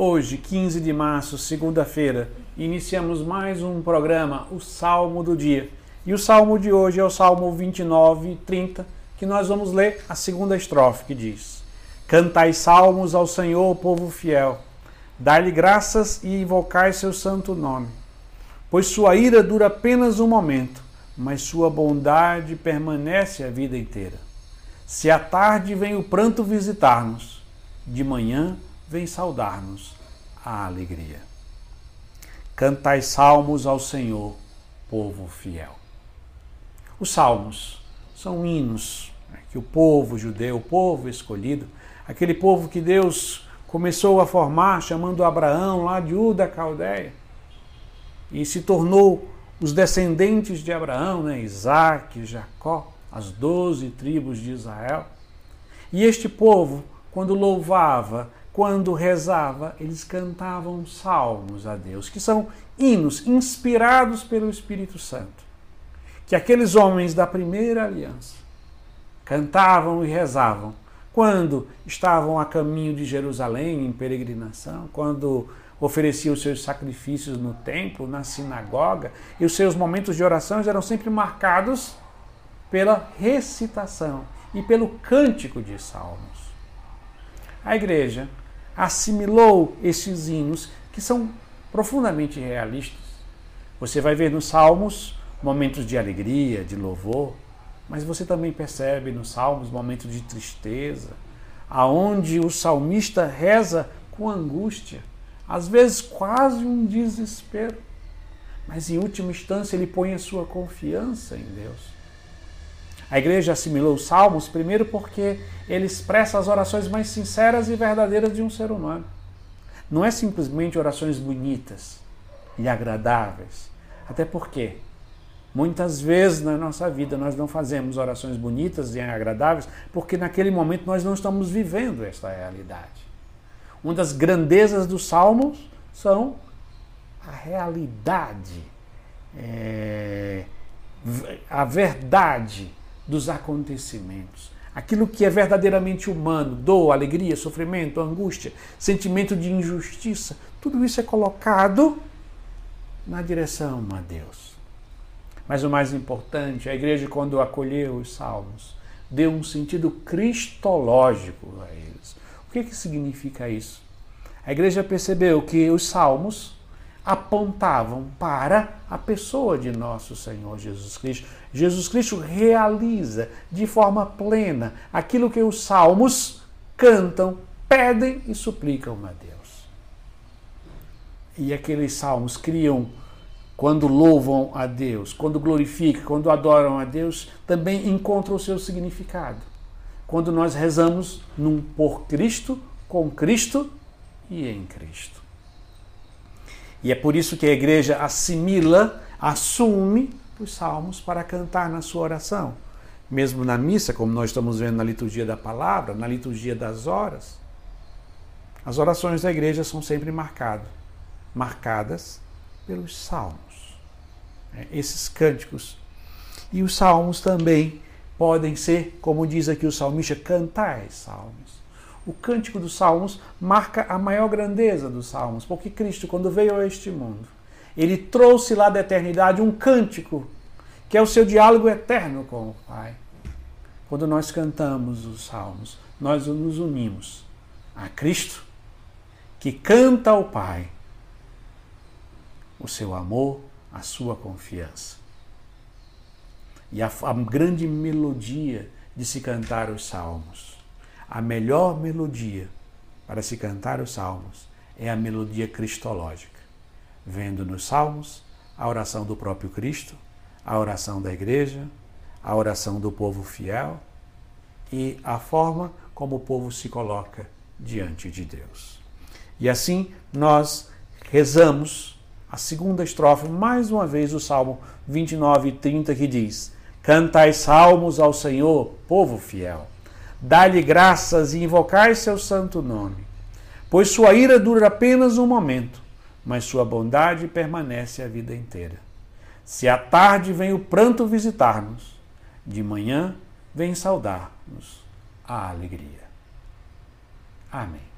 Hoje, 15 de março, segunda-feira, iniciamos mais um programa, o Salmo do Dia. E o salmo de hoje é o Salmo 29 e 30, que nós vamos ler a segunda estrofe, que diz: Cantai salmos ao Senhor, povo fiel, dai-lhe graças e invocai seu santo nome. Pois sua ira dura apenas um momento, mas sua bondade permanece a vida inteira. Se à tarde vem o pranto visitar-nos, de manhã vem saudar-nos a alegria. Cantai salmos ao Senhor, povo fiel. Os salmos são hinos né, que o povo judeu, o povo escolhido, aquele povo que Deus começou a formar, chamando Abraão lá de Ur da Caldeia, e se tornou os descendentes de Abraão, né, Isaac, Jacó, as doze tribos de Israel. E este povo, quando louvava, quando rezava, eles cantavam salmos a Deus, que são hinos inspirados pelo Espírito Santo, que aqueles homens da primeira aliança cantavam e rezavam quando estavam a caminho de Jerusalém em peregrinação, quando ofereciam os seus sacrifícios no templo, na sinagoga, e os seus momentos de oração eram sempre marcados pela recitação e pelo cântico de salmos. A igreja assimilou esses hinos que são profundamente realistas. Você vai ver nos salmos momentos de alegria, de louvor, mas você também percebe nos salmos momentos de tristeza, aonde o salmista reza com angústia, às vezes quase um desespero. Mas em última instância ele põe a sua confiança em Deus. A igreja assimilou os salmos primeiro porque ele expressa as orações mais sinceras e verdadeiras de um ser humano. Não é simplesmente orações bonitas e agradáveis. Até porque muitas vezes na nossa vida nós não fazemos orações bonitas e agradáveis porque naquele momento nós não estamos vivendo esta realidade. Uma das grandezas dos salmos são a realidade, é, a verdade dos acontecimentos. Aquilo que é verdadeiramente humano, dor, alegria, sofrimento, angústia, sentimento de injustiça, tudo isso é colocado na direção a Deus. Mas o mais importante, a igreja, quando acolheu os salmos, deu um sentido cristológico a eles. O que, que significa isso? A igreja percebeu que os salmos apontavam para a pessoa de nosso Senhor Jesus Cristo. Jesus Cristo realiza de forma plena aquilo que os salmos cantam, pedem e suplicam a Deus. E aqueles salmos criam, quando louvam a Deus, quando glorificam, quando adoram a Deus, também encontram o seu significado. Quando nós rezamos num por Cristo, com Cristo e em Cristo. E é por isso que a igreja assimila, assume os salmos para cantar na sua oração. Mesmo na missa, como nós estamos vendo na liturgia da palavra, na liturgia das horas, as orações da igreja são sempre marcadas, marcadas pelos salmos. Né? Esses cânticos. E os salmos também podem ser, como diz aqui o salmista, cantais salmos o cântico dos salmos marca a maior grandeza dos salmos, porque Cristo, quando veio a este mundo, ele trouxe lá da eternidade um cântico, que é o seu diálogo eterno com o Pai. Quando nós cantamos os salmos, nós nos unimos a Cristo, que canta ao Pai o seu amor, a sua confiança. E a, a grande melodia de se cantar os salmos a melhor melodia para se cantar os salmos é a melodia cristológica, vendo nos salmos a oração do próprio Cristo, a oração da igreja, a oração do povo fiel e a forma como o povo se coloca diante de Deus. E assim nós rezamos a segunda estrofe, mais uma vez, do Salmo 29 e 30, que diz: Cantai salmos ao Senhor, povo fiel. Dá-lhe graças e invocai seu santo nome. Pois sua ira dura apenas um momento, mas sua bondade permanece a vida inteira. Se à tarde vem o pranto visitar-nos, de manhã vem saudar-nos a alegria. Amém.